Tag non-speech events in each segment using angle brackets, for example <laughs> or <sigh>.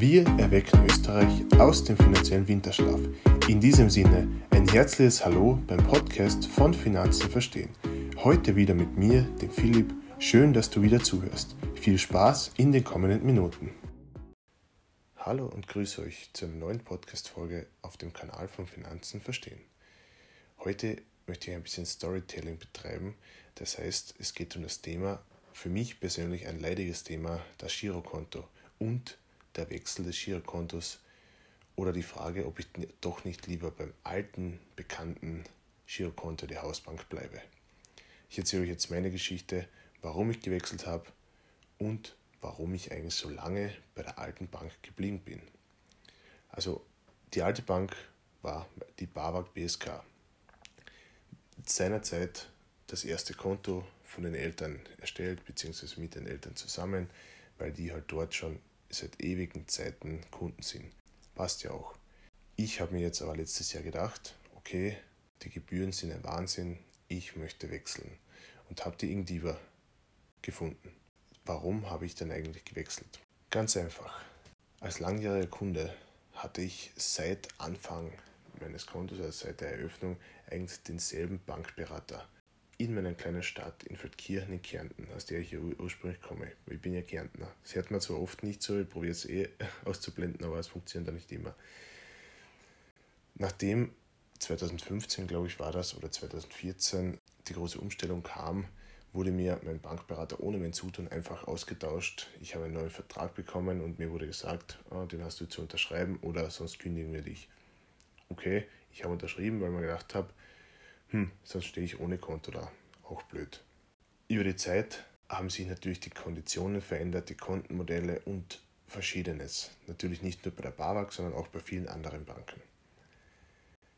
Wir erwecken Österreich aus dem finanziellen Winterschlaf. In diesem Sinne ein herzliches Hallo beim Podcast von Finanzen verstehen. Heute wieder mit mir, dem Philipp. Schön, dass du wieder zuhörst. Viel Spaß in den kommenden Minuten. Hallo und grüße euch zu einer neuen Podcast-Folge auf dem Kanal von Finanzen verstehen. Heute möchte ich ein bisschen Storytelling betreiben. Das heißt, es geht um das Thema, für mich persönlich ein leidiges Thema, das Girokonto und der Wechsel des Girokontos oder die Frage, ob ich doch nicht lieber beim alten, bekannten Girokonto der Hausbank bleibe. Ich erzähle euch jetzt meine Geschichte, warum ich gewechselt habe und warum ich eigentlich so lange bei der alten Bank geblieben bin. Also die alte Bank war die BAWAG BSK. Seinerzeit das erste Konto von den Eltern erstellt, beziehungsweise mit den Eltern zusammen, weil die halt dort schon seit ewigen Zeiten Kunden sind. Passt ja auch. Ich habe mir jetzt aber letztes Jahr gedacht, okay, die Gebühren sind ein Wahnsinn, ich möchte wechseln und habe die Ingdiva gefunden. Warum habe ich denn eigentlich gewechselt? Ganz einfach. Als langjähriger Kunde hatte ich seit Anfang meines Kontos, also seit der Eröffnung, eigentlich denselben Bankberater in meiner kleinen Stadt in Feldkirchen in Kärnten, aus der ich ursprünglich komme. Ich bin ja Kärntner. Das hört man zwar oft nicht so, ich probiere es eh <laughs> auszublenden, aber es funktioniert da nicht immer. Nachdem 2015, glaube ich, war das, oder 2014, die große Umstellung kam, wurde mir mein Bankberater ohne mein Zutun einfach ausgetauscht. Ich habe einen neuen Vertrag bekommen und mir wurde gesagt, oh, den hast du zu unterschreiben oder sonst kündigen wir dich. Okay, ich habe unterschrieben, weil mir gedacht habe, hm, sonst stehe ich ohne Konto da. Auch blöd. Über die Zeit haben sich natürlich die Konditionen verändert, die Kontenmodelle und Verschiedenes. Natürlich nicht nur bei der BAWAG, sondern auch bei vielen anderen Banken.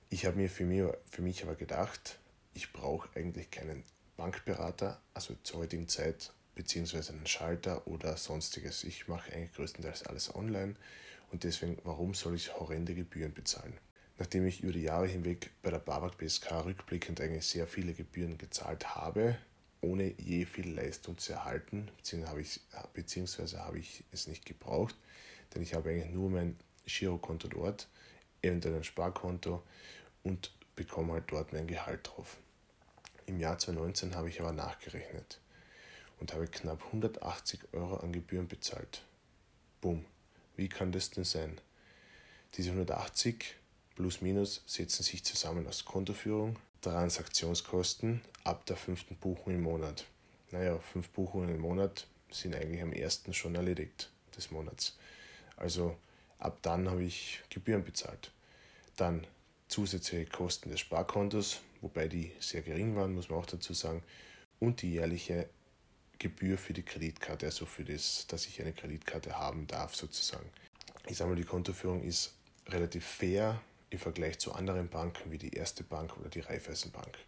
Ich habe mir für, mich, für mich aber gedacht, ich brauche eigentlich keinen Bankberater, also zur heutigen Zeit, beziehungsweise einen Schalter oder sonstiges. Ich mache eigentlich größtenteils alles online und deswegen, warum soll ich horrende Gebühren bezahlen? Nachdem ich über die Jahre hinweg bei der BAWAG BSK rückblickend eigentlich sehr viele Gebühren gezahlt habe, ohne je viel Leistung zu erhalten, beziehungsweise habe ich, es nicht gebraucht, denn ich habe eigentlich nur mein Girokonto dort, eventuell ein Sparkonto und bekomme halt dort mein Gehalt drauf. Im Jahr 2019 habe ich aber nachgerechnet und habe knapp 180 Euro an Gebühren bezahlt. Bumm, wie kann das denn sein? Diese 180 plus minus setzen sich zusammen aus Kontoführung, Transaktionskosten ab der fünften Buchung im Monat. Naja, fünf Buchungen im Monat sind eigentlich am ersten schon erledigt des Monats. Also ab dann habe ich Gebühren bezahlt. Dann zusätzliche Kosten des Sparkontos, wobei die sehr gering waren, muss man auch dazu sagen, und die jährliche Gebühr für die Kreditkarte, also für das, dass ich eine Kreditkarte haben darf sozusagen. Ich sage mal, die Kontoführung ist relativ fair im Vergleich zu anderen Banken wie die Erste Bank oder die Raiffeisenbank.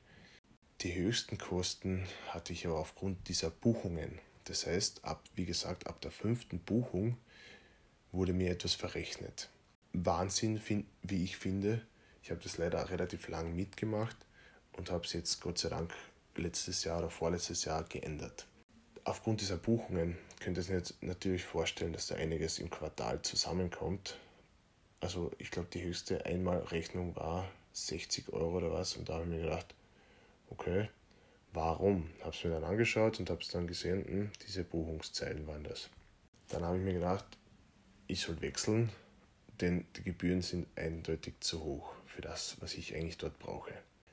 Die höchsten Kosten hatte ich aber aufgrund dieser Buchungen. Das heißt, ab, wie gesagt, ab der fünften Buchung wurde mir etwas verrechnet. Wahnsinn, wie ich finde. Ich habe das leider relativ lang mitgemacht und habe es jetzt Gott sei Dank letztes Jahr oder vorletztes Jahr geändert. Aufgrund dieser Buchungen könnt ihr euch natürlich vorstellen, dass da einiges im Quartal zusammenkommt, also ich glaube, die höchste Einmalrechnung war 60 Euro oder was. Und da habe ich mir gedacht, okay, warum? Habe es mir dann angeschaut und habe es dann gesehen, hm, diese Buchungszeilen waren das. Dann habe ich mir gedacht, ich soll wechseln, denn die Gebühren sind eindeutig zu hoch für das, was ich eigentlich dort brauche.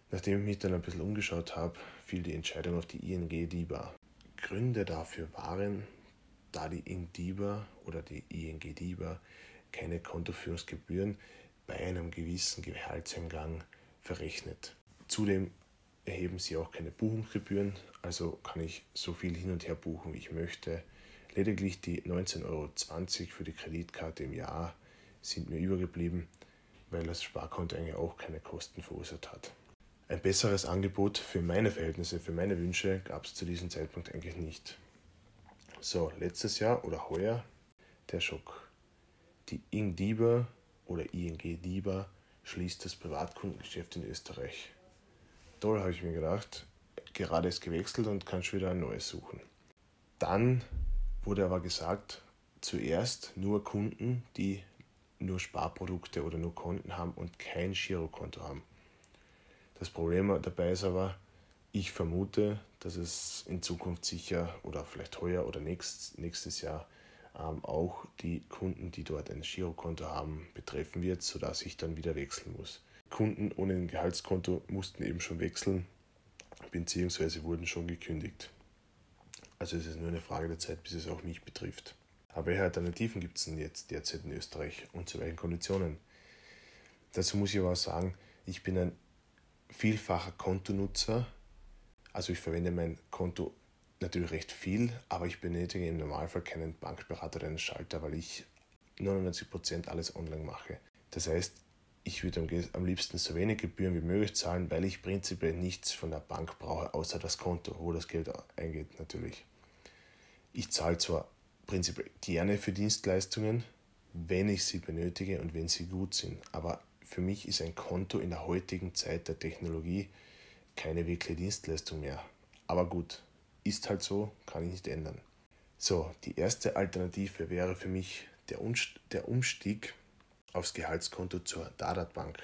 Nachdem ich mich dann ein bisschen umgeschaut habe, fiel die Entscheidung auf die ING DIBA. Gründe dafür waren, da die ING DIBA oder die ING DIBA keine Kontoführungsgebühren bei einem gewissen Gehaltseingang verrechnet. Zudem erheben sie auch keine Buchungsgebühren, also kann ich so viel hin und her buchen, wie ich möchte. Lediglich die 19,20 Euro für die Kreditkarte im Jahr sind mir übergeblieben, weil das Sparkonto eigentlich auch keine Kosten verursacht hat. Ein besseres Angebot für meine Verhältnisse, für meine Wünsche gab es zu diesem Zeitpunkt eigentlich nicht. So, letztes Jahr oder heuer der Schock. Die ING DIBA oder ING DIBA schließt das Privatkundengeschäft in Österreich. Toll, habe ich mir gedacht. Gerade ist gewechselt und kann schon wieder ein neues suchen. Dann wurde aber gesagt, zuerst nur Kunden, die nur Sparprodukte oder nur Konten haben und kein Girokonto haben. Das Problem dabei ist aber, ich vermute, dass es in Zukunft sicher oder vielleicht heuer oder nächst, nächstes Jahr auch die Kunden, die dort ein Girokonto haben, betreffen wird, sodass ich dann wieder wechseln muss. Kunden ohne ein Gehaltskonto mussten eben schon wechseln, beziehungsweise wurden schon gekündigt. Also es ist nur eine Frage der Zeit, bis es auch mich betrifft. Aber welche Alternativen gibt es denn jetzt derzeit in Österreich und zu welchen Konditionen? Dazu muss ich aber auch sagen, ich bin ein vielfacher Kontonutzer. Also ich verwende mein Konto natürlich recht viel, aber ich benötige im Normalfall keinen Bankberater oder einen Schalter, weil ich 99% alles online mache. Das heißt, ich würde am liebsten so wenig Gebühren wie möglich zahlen, weil ich prinzipiell nichts von der Bank brauche, außer das Konto, wo das Geld eingeht natürlich. Ich zahle zwar prinzipiell gerne für Dienstleistungen, wenn ich sie benötige und wenn sie gut sind, aber für mich ist ein Konto in der heutigen Zeit der Technologie keine wirkliche Dienstleistung mehr. Aber gut, ist halt so, kann ich nicht ändern. So, die erste Alternative wäre für mich der, Umstieg aufs Gehaltskonto zur Dadat Bank.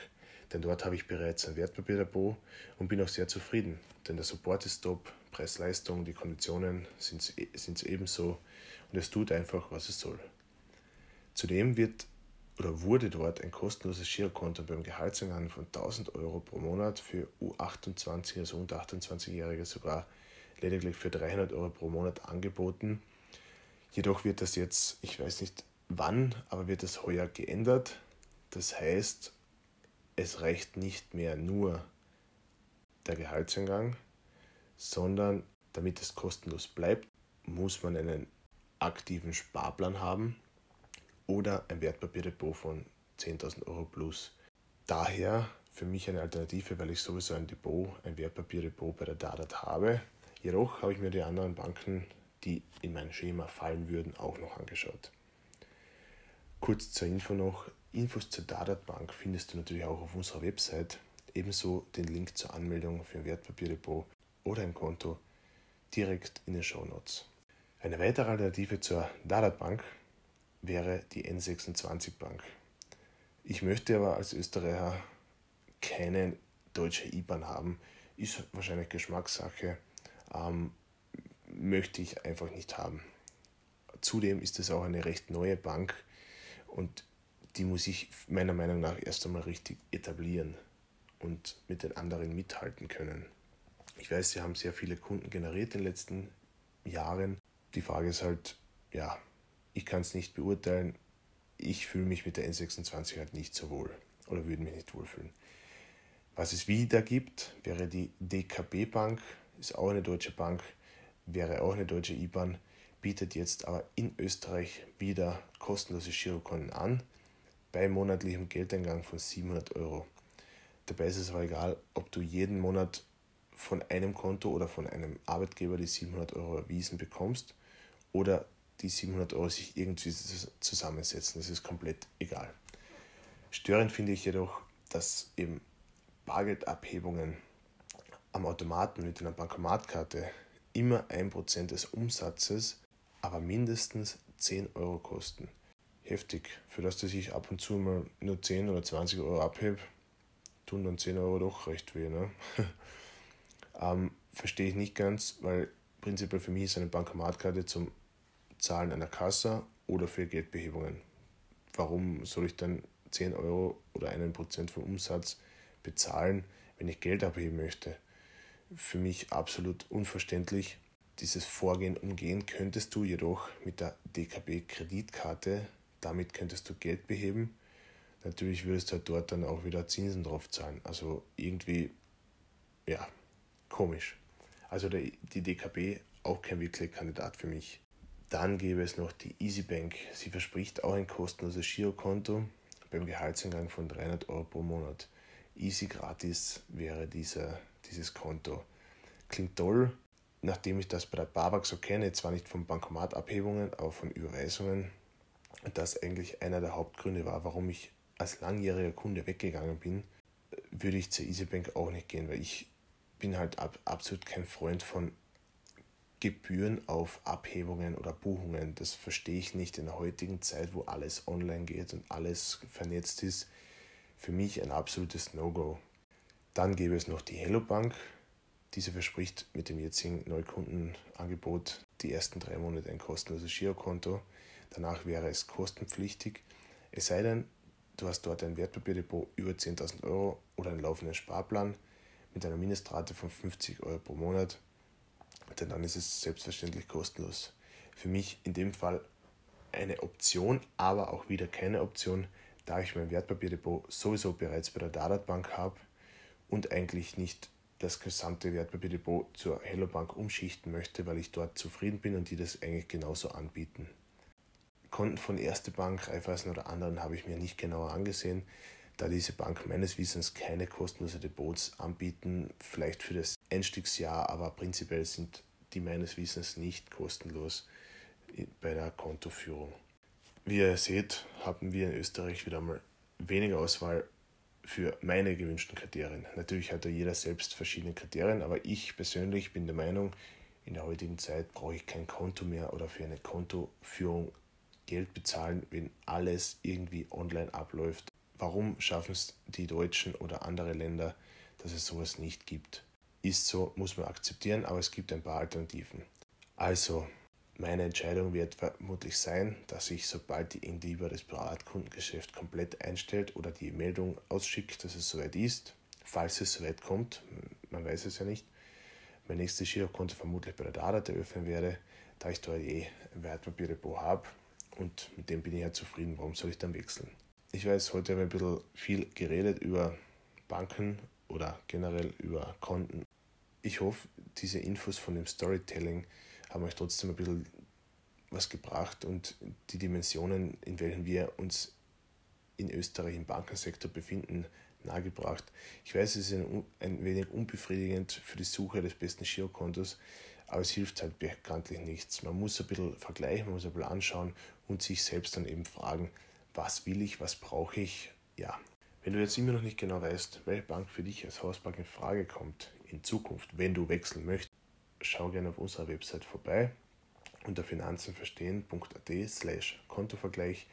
Denn dort habe ich bereits ein Wertpapierdepot und bin auch sehr zufrieden. Denn der Support ist top, Preis-Leistung, die Konditionen sind, sind ebenso und es tut einfach, was es soll. Zudem wird oder wurde dort ein kostenloses Girokonto beim Gehaltsangang von 1000 Euro pro Monat für U28, also unter 28-Jährige sogar lediglich für 300 Euro pro Monat angeboten. Jedoch wird das jetzt, ich weiß nicht wann, aber wird das heuer geändert. Das heißt, es reicht nicht mehr nur der Gehaltseingang, sondern damit es kostenlos bleibt, muss man einen aktiven Sparplan haben oder ein Wertpapierdepot von 10.000 Euro plus. Daher für mich eine Alternative, weil ich sowieso ein Depot, ein Wertpapierdepot bei der Dadat habe. Jedoch habe ich mir die anderen Banken, die in mein Schema fallen würden, auch noch angeschaut. Kurz zur Info noch, Infos zur Dadat Bank findest du natürlich auch auf unserer Website, ebenso den Link zur Anmeldung für ein Wertpapierdepot oder ein Konto direkt in den Show Notes. Eine weitere Alternative zur Dadat Bank wäre die N26 Bank. Ich möchte aber als Österreicher keine deutsche IBAN haben. Ist wahrscheinlich Geschmackssache. Ähm, möchte ich einfach nicht haben. Zudem ist es auch eine recht neue Bank und die muss ich meiner Meinung nach erst einmal richtig etablieren und mit den anderen mithalten können. Ich weiß, sie haben sehr viele Kunden generiert in den letzten Jahren. Die Frage ist halt, ja, ich kann es nicht beurteilen. Ich fühle mich mit der N26 halt nicht so wohl oder würde mich nicht wohlfühlen. Was es wieder gibt, wäre die DKB Bank, ist auch eine deutsche Bank, wäre auch eine deutsche IBAN, bietet jetzt aber in Österreich wieder kostenlose Girokonten an, bei monatlichem Geldeingang von 700 Euro. Dabei ist es aber egal, ob du jeden Monat von einem Konto oder von einem Arbeitgeber die 700 Euro erwiesen bekommst oder die 700 Euro sich irgendwie zusammensetzen. Das ist komplett egal. Störend finde ich jedoch, dass eben Bargeldabhebungen am Automaten mit einer Bankomatkarte immer 1% des Umsatzes, aber mindestens 10 Euro kosten. Heftig. Für das, dass ich ab und zu mal nur 10 oder 20 Euro abhebe, tun dann 10 Euro doch recht weh. Ne? <laughs> ähm, verstehe ich nicht ganz, weil prinzipiell für mich ist eine Bankomatkarte zum Zahlen einer Kasse oder für Geldbehebungen. Warum soll ich dann 10 Euro oder einen Prozent vom Umsatz bezahlen, wenn ich Geld abheben möchte? Für mich absolut unverständlich. Dieses Vorgehen umgehen könntest du jedoch mit der DKB-Kreditkarte. Damit könntest du Geld beheben. Natürlich würdest du halt dort dann auch wieder Zinsen drauf zahlen. Also irgendwie, ja, komisch. Also die DKB auch kein wirklicher Kandidat für mich. Dann gäbe es noch die EasyBank. Sie verspricht auch ein kostenloses Girokonto beim Gehaltseingang von 300 Euro pro Monat. Easy gratis wäre dieser, dieses Konto. Klingt toll, nachdem ich das bei der Babak so kenne, zwar nicht von Bankomatabhebungen, aber von Überweisungen. Das eigentlich einer der Hauptgründe war, warum ich als langjähriger Kunde weggegangen bin, würde ich zur EasyBank auch nicht gehen, weil ich bin halt ab, absolut kein Freund von Gebühren auf Abhebungen oder Buchungen. Das verstehe ich nicht in der heutigen Zeit, wo alles online geht und alles vernetzt ist. Für mich ein absolutes No-Go. Dann gäbe es noch die Hello Bank. Diese verspricht mit dem jetzigen Neukundenangebot die ersten drei Monate ein kostenloses Girokonto. Danach wäre es kostenpflichtig. Es sei denn, du hast dort ein Wertpapierdepot über 10.000 Euro oder einen laufenden Sparplan mit einer Mindestrate von 50 Euro pro Monat denn dann ist es selbstverständlich kostenlos. Für mich in dem Fall eine Option, aber auch wieder keine Option, da ich mein Wertpapierdepot sowieso bereits bei der Dadat Bank habe und eigentlich nicht das gesamte Wertpapierdepot zur Hello Bank umschichten möchte, weil ich dort zufrieden bin und die das eigentlich genauso anbieten. Konten von Erste Bank, Raiffeisen oder anderen habe ich mir nicht genauer angesehen, da diese Bank meines Wissens keine kostenlose Depots anbieten, vielleicht für das Einstiegsjahr, aber prinzipiell sind die meines Wissens nicht kostenlos bei der Kontoführung. Wie ihr seht, haben wir in Österreich wieder mal weniger Auswahl für meine gewünschten Kriterien. Natürlich hat da jeder selbst verschiedene Kriterien, aber ich persönlich bin der Meinung, in der heutigen Zeit brauche ich kein Konto mehr oder für eine Kontoführung Geld bezahlen, wenn alles irgendwie online abläuft. Warum schaffen es die Deutschen oder andere Länder, dass es sowas nicht gibt? ist so, muss man akzeptieren, aber es gibt ein paar Alternativen. Also, meine Entscheidung wird vermutlich sein, dass ich, sobald die Indiva das Privatkundengeschäft komplett einstellt oder die Meldung ausschickt, dass es soweit ist, falls es soweit kommt, man weiß es ja nicht, mein nächstes Girokonto vermutlich bei der Dadat eröffnen werde, da ich dort eh ein Wertpapierdepot habe und mit dem bin ich ja zufrieden, warum soll ich dann wechseln? Ich weiß, heute haben wir ein bisschen viel geredet über Banken oder generell über Konten. Ich hoffe, diese Infos von dem Storytelling haben euch trotzdem ein bisschen was gebracht und die Dimensionen, in welchen wir uns in Österreich im Bankensektor befinden, nahegebracht. Ich weiß, es ist ein, ein wenig unbefriedigend für die Suche des besten Girokontos, aber es hilft halt bekanntlich nichts. Man muss ein bisschen vergleichen, man muss ein bisschen anschauen und sich selbst dann eben fragen, was will ich, was brauche ich. Ja, wenn du jetzt immer noch nicht genau weißt, welche Bank für dich als Hausbank in Frage kommt, in Zukunft, wenn du wechseln möchtest, schau gerne auf unserer Website vorbei. Unter finanzenverstehen.at slash Kontovergleich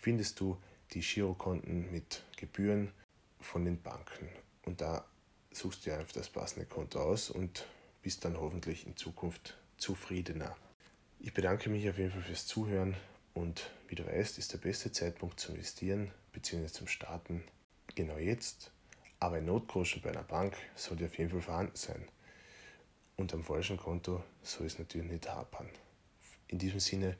findest du die Girokonten mit Gebühren von den Banken. Und da suchst du einfach das passende Konto aus und bist dann hoffentlich in Zukunft zufriedener. Ich bedanke mich auf jeden Fall fürs Zuhören und wie du weißt, ist der beste Zeitpunkt zum Investieren bzw. zum Starten genau jetzt aber ein Notgroschen bei einer Bank sollte auf jeden Fall vorhanden sein. Und am falschen Konto soll es natürlich nicht hapern. In diesem Sinne